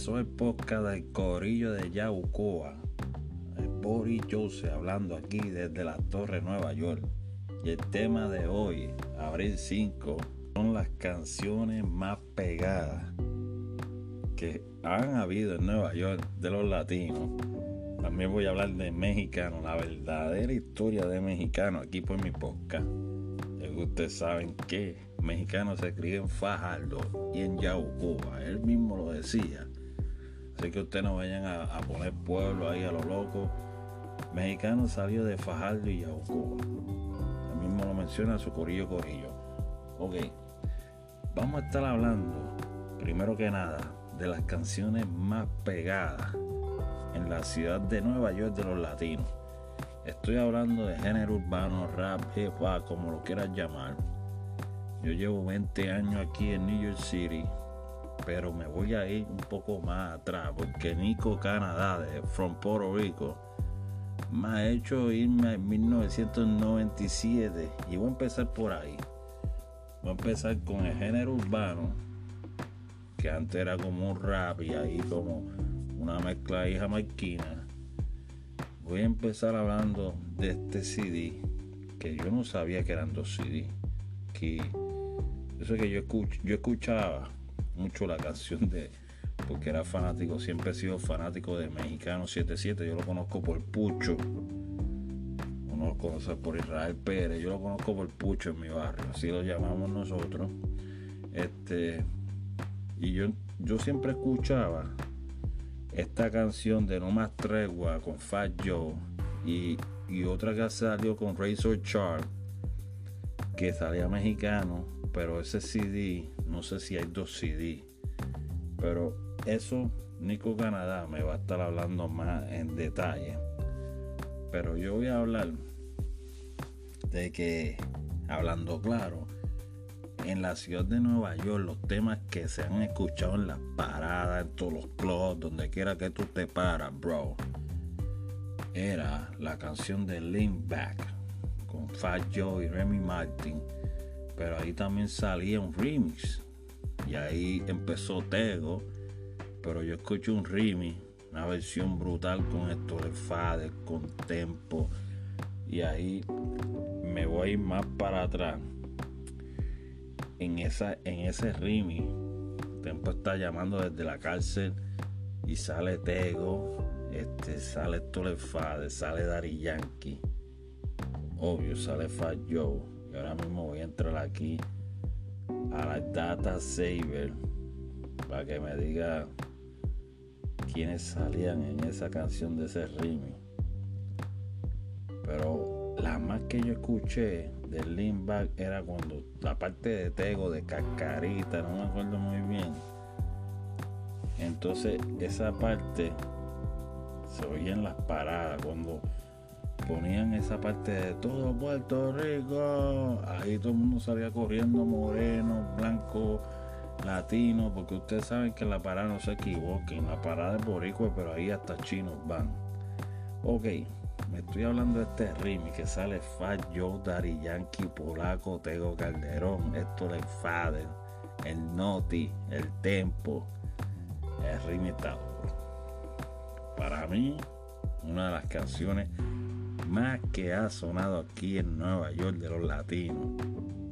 empezó el podcast del Corillo de Yaucoa. El Boris Jose hablando aquí desde la Torre Nueva York. Y el tema de hoy, abril 5, son las canciones más pegadas que han habido en Nueva York de los latinos. También voy a hablar de mexicano, la verdadera historia de mexicano aquí por mi podcast. Ustedes saben que mexicano se escribe en Fajardo y en Yaucoa. Él mismo lo decía. Que ustedes no vayan a, poner pueblo ahí a lo loco. Mexicano salió de Fajardo y Yaucoa. Él mismo lo menciona su corillo corillo. Ok. Vamos a estar hablando, primero que nada, de las canciones más pegadas en la ciudad de Nueva York de los latinos. Estoy hablando de género urbano, rap, hip hop, como lo quieras llamar. Yo llevo 20 años aquí en New York City, pero me voy a ir un poco más atrás, porque Nico Canadá, de From Puerto Rico, me ha hecho irme en 1997 y voy a empezar por ahí. Voy a empezar con el género urbano, que antes era como un rap y ahí como una mezcla ahí jamaiquina voy a empezar hablando de este CD que yo no sabía que eran dos CD. Que eso que yo, yo escuchaba mucho la canción de porque era fanático, siempre he sido fanático de Mexicano 77, yo lo conozco por Pucho. Uno lo conoce por Israel Pérez, yo lo conozco por Pucho en mi barrio, así lo llamamos nosotros. Este y yo yo siempre escuchaba esta canción de No Más Tregua con Fat Joe y, otra que salió con Razor Chart que salía mexicano, pero ese CD, no sé si hay dos CD, pero eso Nico Canadá me va a estar hablando más en detalle. Pero yo voy a hablar de que, hablando claro, en la ciudad de Nueva York, los temas que se han escuchado en las paradas, en todos los clubs, donde quiera que tú te paras, bro, era la canción de Lean Back con Fat Joe y Remy Martin. Pero ahí también salía un remix. Y ahí empezó Tego. Pero yo escuché un remix, una versión brutal con Héctor Fader, con Tempo. Y ahí me voy más para atrás en, esa, en ese rimi, Tempo está llamando desde la cárcel y sale Tego, este, sale Tolefade, sale Dari Yankee, obvio, sale Fat Joe. Y ahora mismo voy a entrar aquí a la Data Saver para que me diga quiénes salían en esa canción de ese rimi. Pero la más que yo escuché del lean back era cuando la parte de Tego, de Cascarita, no me acuerdo muy bien. Entonces esa parte se oía en las paradas cuando ponían esa parte de todo Puerto Rico. Ahí todo el mundo salía corriendo, moreno, blanco, latino, porque ustedes saben que la parada no se equivoquen, la parada es boricua, pero ahí hasta chinos van. Ok, me estoy hablando de este remix que sale Fat Joe, Daddy Yankee, Polaco, Tego Calderón, Héctor El Fader, el Noti, el Tempo. El remix está Para mí, una de las canciones más que ha sonado aquí en Nueva York de los latinos.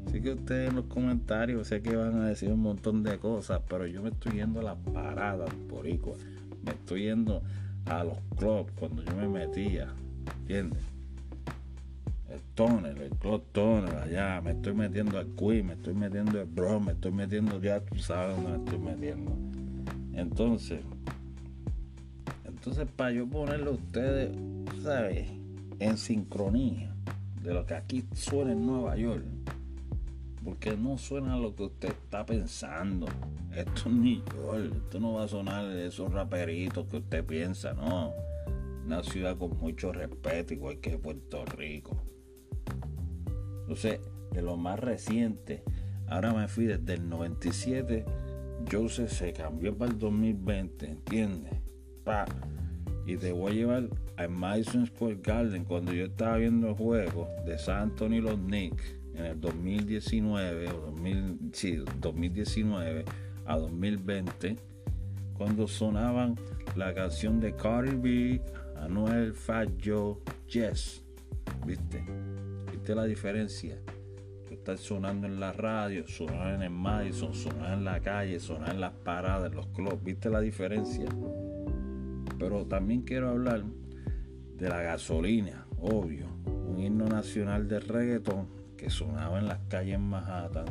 Así que ustedes en los comentarios sé que van a decir un montón de cosas, pero yo me estoy yendo a las paradas por igual. Me estoy yendo a los clubs cuando yo me metía ¿Entiendes? El toner, el club toner, allá, me estoy metiendo al Queen, me estoy metiendo el Bro, me estoy metiendo ya, tú sabes dónde me estoy metiendo. Entonces, entonces para yo ponerle a ustedes, ¿sabes? En sincronía de lo que aquí suena en Nueva York. Porque no suena lo que usted está pensando. Esto es New York. Esto no va a sonar de esos raperitos que usted piensa, no una ciudad con mucho respeto, igual que Puerto Rico. Entonces, de lo más reciente, ahora me fui desde el 97, Joseph se cambió para el 2020, ¿entiendes? Pa. Y te voy a llevar a Madison Square Garden cuando yo estaba viendo el juego de San Antonio y los Knicks en el 2019 o 2019 a 2020 cuando sonaban la canción de Cardi B, Anuel, Fat Joe, Jess. ¿Viste? ¿Viste la diferencia? Está sonando en la radio, sonar en el Madison, sonar en la calle, sonar en las paradas, en los clubs. ¿Viste la diferencia? Pero también quiero hablar de la gasolina, obvio. Un himno nacional de reggaeton que sonaba en las calles en Manhattan,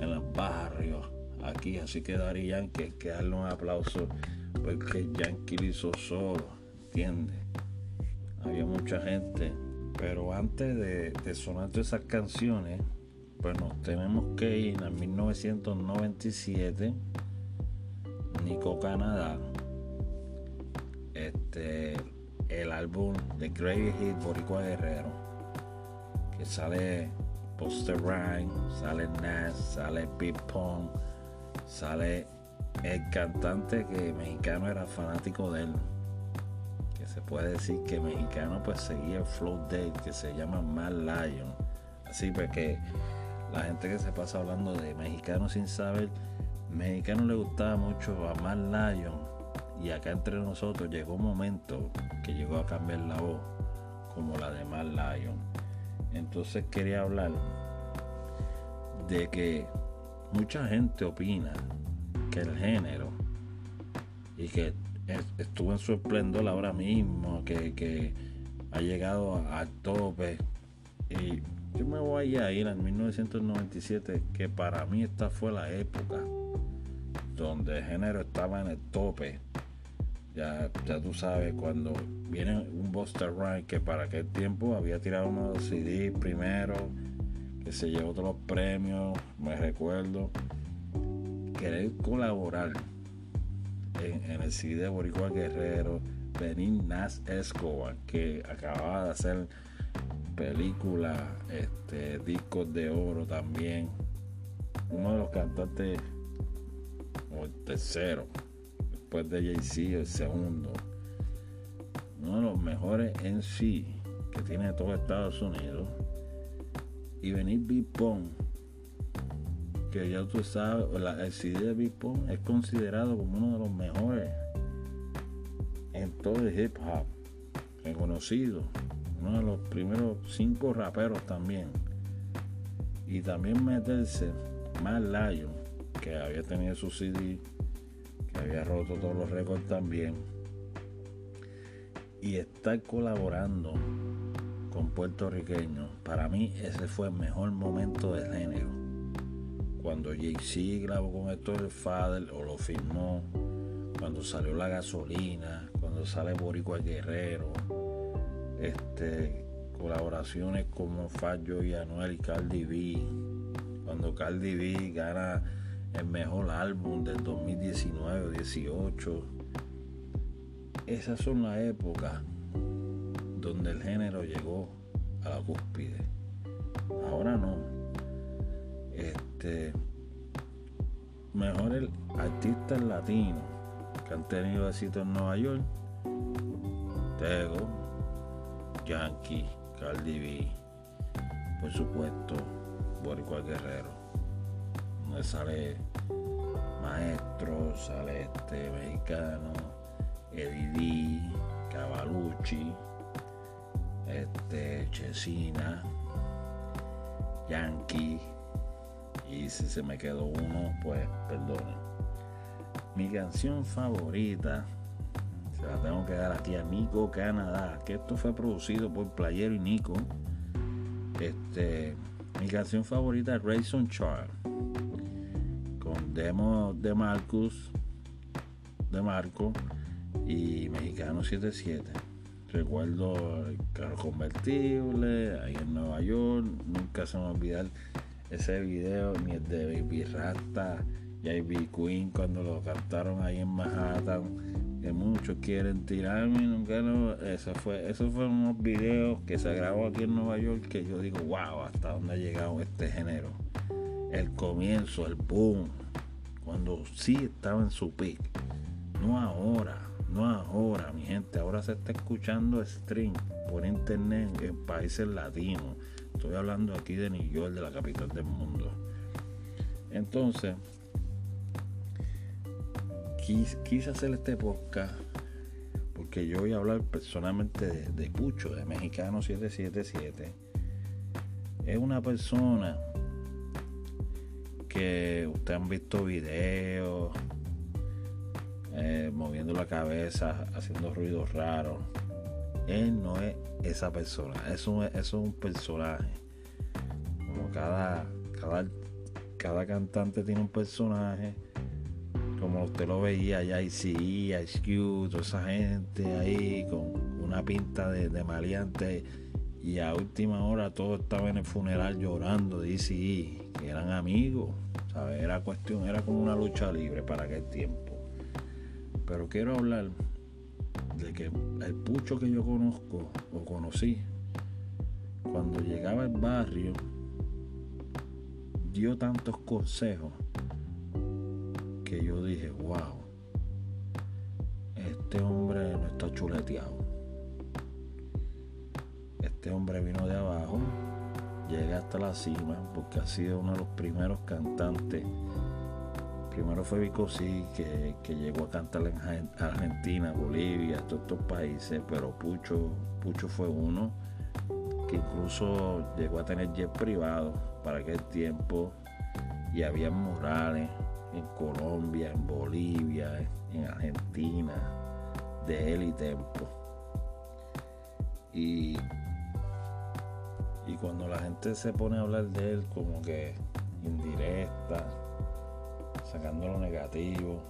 en los barrios, aquí. Así que Dari Yankee hay que darle un aplauso porque Yankee lo hizo solo, ¿entiendes? Había mucha gente. Pero antes de, de sonar todas esas canciones, bueno, tenemos que ir a 1997, Nico Canadá, este, el álbum de Crazy Hit Boricua Guerrero, que sale Poster Rhyme, sale Nas, sale Pip Pong, sale el cantante que mexicano era fanático de él, que se puede decir que mexicano pues seguía el flow de él, que se llama Mal Lion, así porque la gente que se pasa hablando de mexicano sin saber, mexicano le gustaba mucho a Mal Lion y acá entre nosotros llegó un momento que llegó a cambiar la voz como la de Mal Lion. Entonces quería hablar de que mucha gente opina que el género y que estuvo en su esplendor ahora mismo, que, que ha llegado al tope y yo me voy a ir en 1997, que para mí esta fue la época donde el género estaba en el tope. Ya, ya tú sabes, cuando viene un Buster Rhymes que para aquel tiempo había tirado uno de los CD primero, que se llevó todos los premios, me recuerdo. Querer colaborar en, el CD de Boricua Guerrero, venir Nas Escobar, que acababa de hacer películas, este, discos de oro también. Uno de los cantantes, o el tercero, después de Jay-Z, el segundo. Uno de los mejores en sí que tiene todo Estados Unidos. Y venir Big Pong, que ya tú sabes, el CD de Big Pong es considerado como uno de los mejores en todo el hip hop, reconocido uno de los primeros cinco raperos también. Y también meterse más Lion, que había tenido su CD, había roto todos los récords también. Y estar colaborando con puertorriqueños, para mí ese fue el mejor momento del género. Cuando Jay-Z grabó con Héctor Fader o lo firmó, cuando salió la gasolina, cuando sale Boricua Guerrero, este, colaboraciones como Fallo y Anuel y Cardi B. Cuando Cardi B gana el mejor álbum del 2019 o 18. Esas son las épocas donde el género llegó a la cúspide. Ahora no. Este mejores artistas latinos que han tenido éxito en Nueva York. Tego, Yankee, Cardi B, por supuesto, Boricua Guerrero. Donde sale Maestro, sale este mexicano, Eddie Cavalucci, este Chesina, Yankee. Y si se me quedó uno, pues perdone. Mi canción favorita se la tengo que dar aquí a Nico Canadá, que esto fue producido por Playero y Nico. Este, mi canción favorita es Rayson Char, con demo de Marcus, de Marco y Mexicano 77. Recuerdo el carro convertible ahí en Nueva York, nunca se me va a olvidar ese video ni el de Baby Rasta y Ivy Queen cuando lo cantaron ahí en Manhattan muchos quieren tirarme nunca no, eso fue esos fueron unos videos que se grabó aquí en Nueva York que yo digo wow hasta dónde ha llegado este género el comienzo el boom cuando sí estaba en su peak no ahora no ahora mi gente. Ahora se está escuchando stream por internet en países latinos. Estoy hablando aquí de New York de la capital del mundo. Entonces quise, hacer este podcast porque yo voy a hablar personalmente de, de Pucho, de Mexicano 777. Es una persona que ustedes han visto videos eh, moviendo la cabeza, haciendo ruidos raros. Él no es esa persona, es un, es un personaje. Como cada, cada, cada cantante tiene un personaje, como usted lo veía, ya ICE, Ice Cube, toda esa gente ahí con una pinta de, de maleante. Y a última hora todo estaba en el funeral llorando de ICE, que eran amigos. Era cuestión, era como una lucha libre para aquel tiempo. Pero quiero hablar de que el pucho que yo conozco o conocí, cuando llegaba al barrio, dio tantos consejos que yo dije, wow, este hombre no está chuleteado. Este hombre vino de abajo, llega hasta la cima porque ha sido uno de los primeros cantantes primero fue Vico sí, que, llegó a cantar en Argentina, Bolivia, todos estos países, pero Pucho, Pucho fue uno que incluso llegó a tener jet privado para aquel tiempo y había murales en Colombia, en Bolivia, en Argentina, de él y Tempo. Y, y cuando la gente se pone a hablar de él como que indirecta, sacando lo negativo.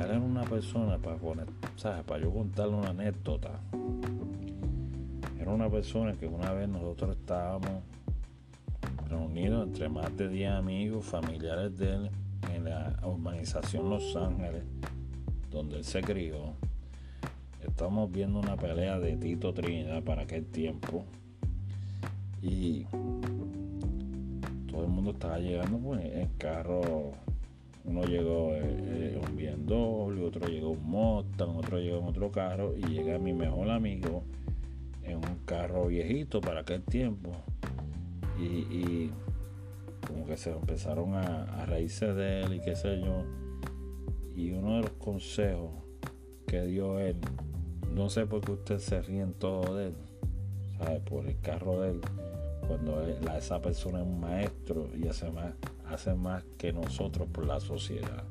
Él era una persona para poner, ¿sabes? Para yo contarle una anécdota. Era una persona que una vez nosotros estábamos reunidos entre más de 10 amigos, familiares de él, en la urbanización Los Ángeles, donde él se crió. Estamos viendo una pelea de Tito Trinidad para aquel tiempo. Y todo el mundo estaba llegando pues, en carro. Uno llegó eh, un BMW, otro llegó un Mustang, otro llegó en otro carro y llega mi mejor amigo en un carro viejito para aquel tiempo. Y, como que se empezaron a, a reírse de él y qué sé yo. Y uno de los consejos que dio él, no sé por qué usted se ríen todo de él, ¿sabe? Por el carro de él cuando esa persona es un maestro y hace más, hace más que nosotros por la sociedad.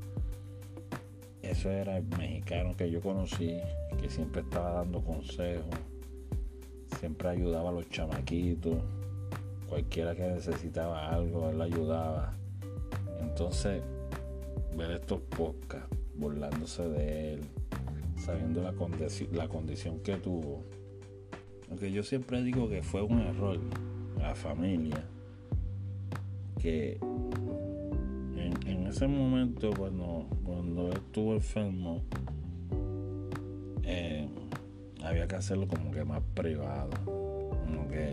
Eso era el mexicano que yo conocí, que siempre estaba dando consejos, siempre ayudaba a los chamaquitos, cualquiera que necesitaba algo, él ayudaba. Entonces, ver estos podcasts burlándose de él, sabiendo la, la condición que tuvo, aunque yo siempre digo que fue un error la familia, que en, ese momento cuando, cuando estuvo enfermo, eh, había que hacerlo como que más privado, como que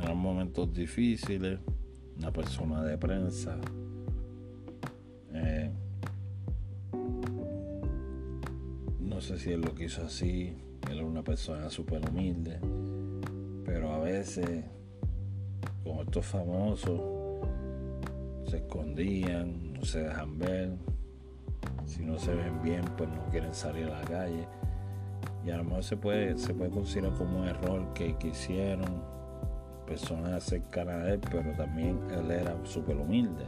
eran momentos difíciles, una persona de prensa. Eh, no sé si él lo quiso así, él era una persona súper humilde, pero a veces como estos famosos se escondían, no se dejan ver, si no se ven bien pues no quieren salir a la calle. Y a lo mejor se puede, se puede considerar como un error que, hicieron personas cercanas a él, pero también él era súper humilde,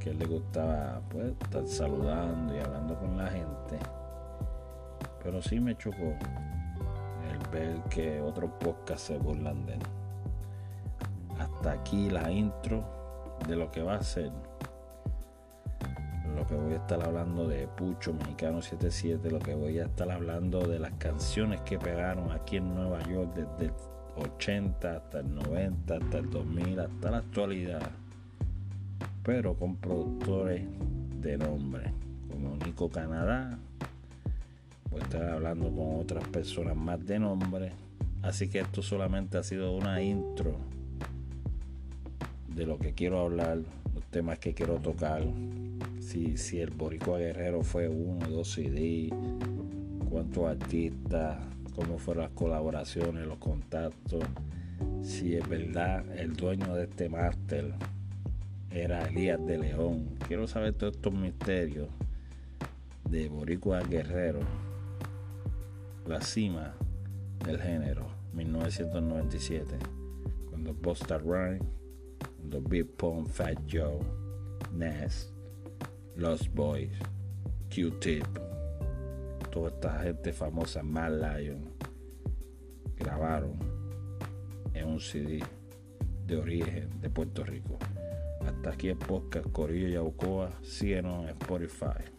que él le gustaba pues, estar saludando y hablando con la gente. Pero sí me chocó el ver que otros podcasts se burlan de él hasta aquí la intro de lo que va a ser. Lo que voy a estar hablando de Pucho Mexicano 77, lo que voy a estar hablando de las canciones que pegaron aquí en Nueva York desde el 80 hasta el 90, hasta el 2000, hasta la actualidad. Pero con productores de nombre, como Nico Canadá. Voy estar hablando con otras personas más de nombre. Así que esto solamente ha sido una intro de lo que quiero hablar, los temas que quiero tocar, si, si el Boricua Guerrero fue uno, dos CD, cuántos artistas, cómo fueron las colaboraciones, los contactos, si es verdad el dueño de este máster era Elías de León. Quiero saber todos estos misterios de Boricua Guerrero, la cima del género, 1997, cuando Busta Rhymes, cuando Big Pong, Fat Joe, Ness, Lost Boys, Q-Tip, toda esta gente famosa, Mad Lion, grabaron en un CD de origen de Puerto Rico. Hasta aquí el podcast Corillo Yaucoa, síguenos en Spotify.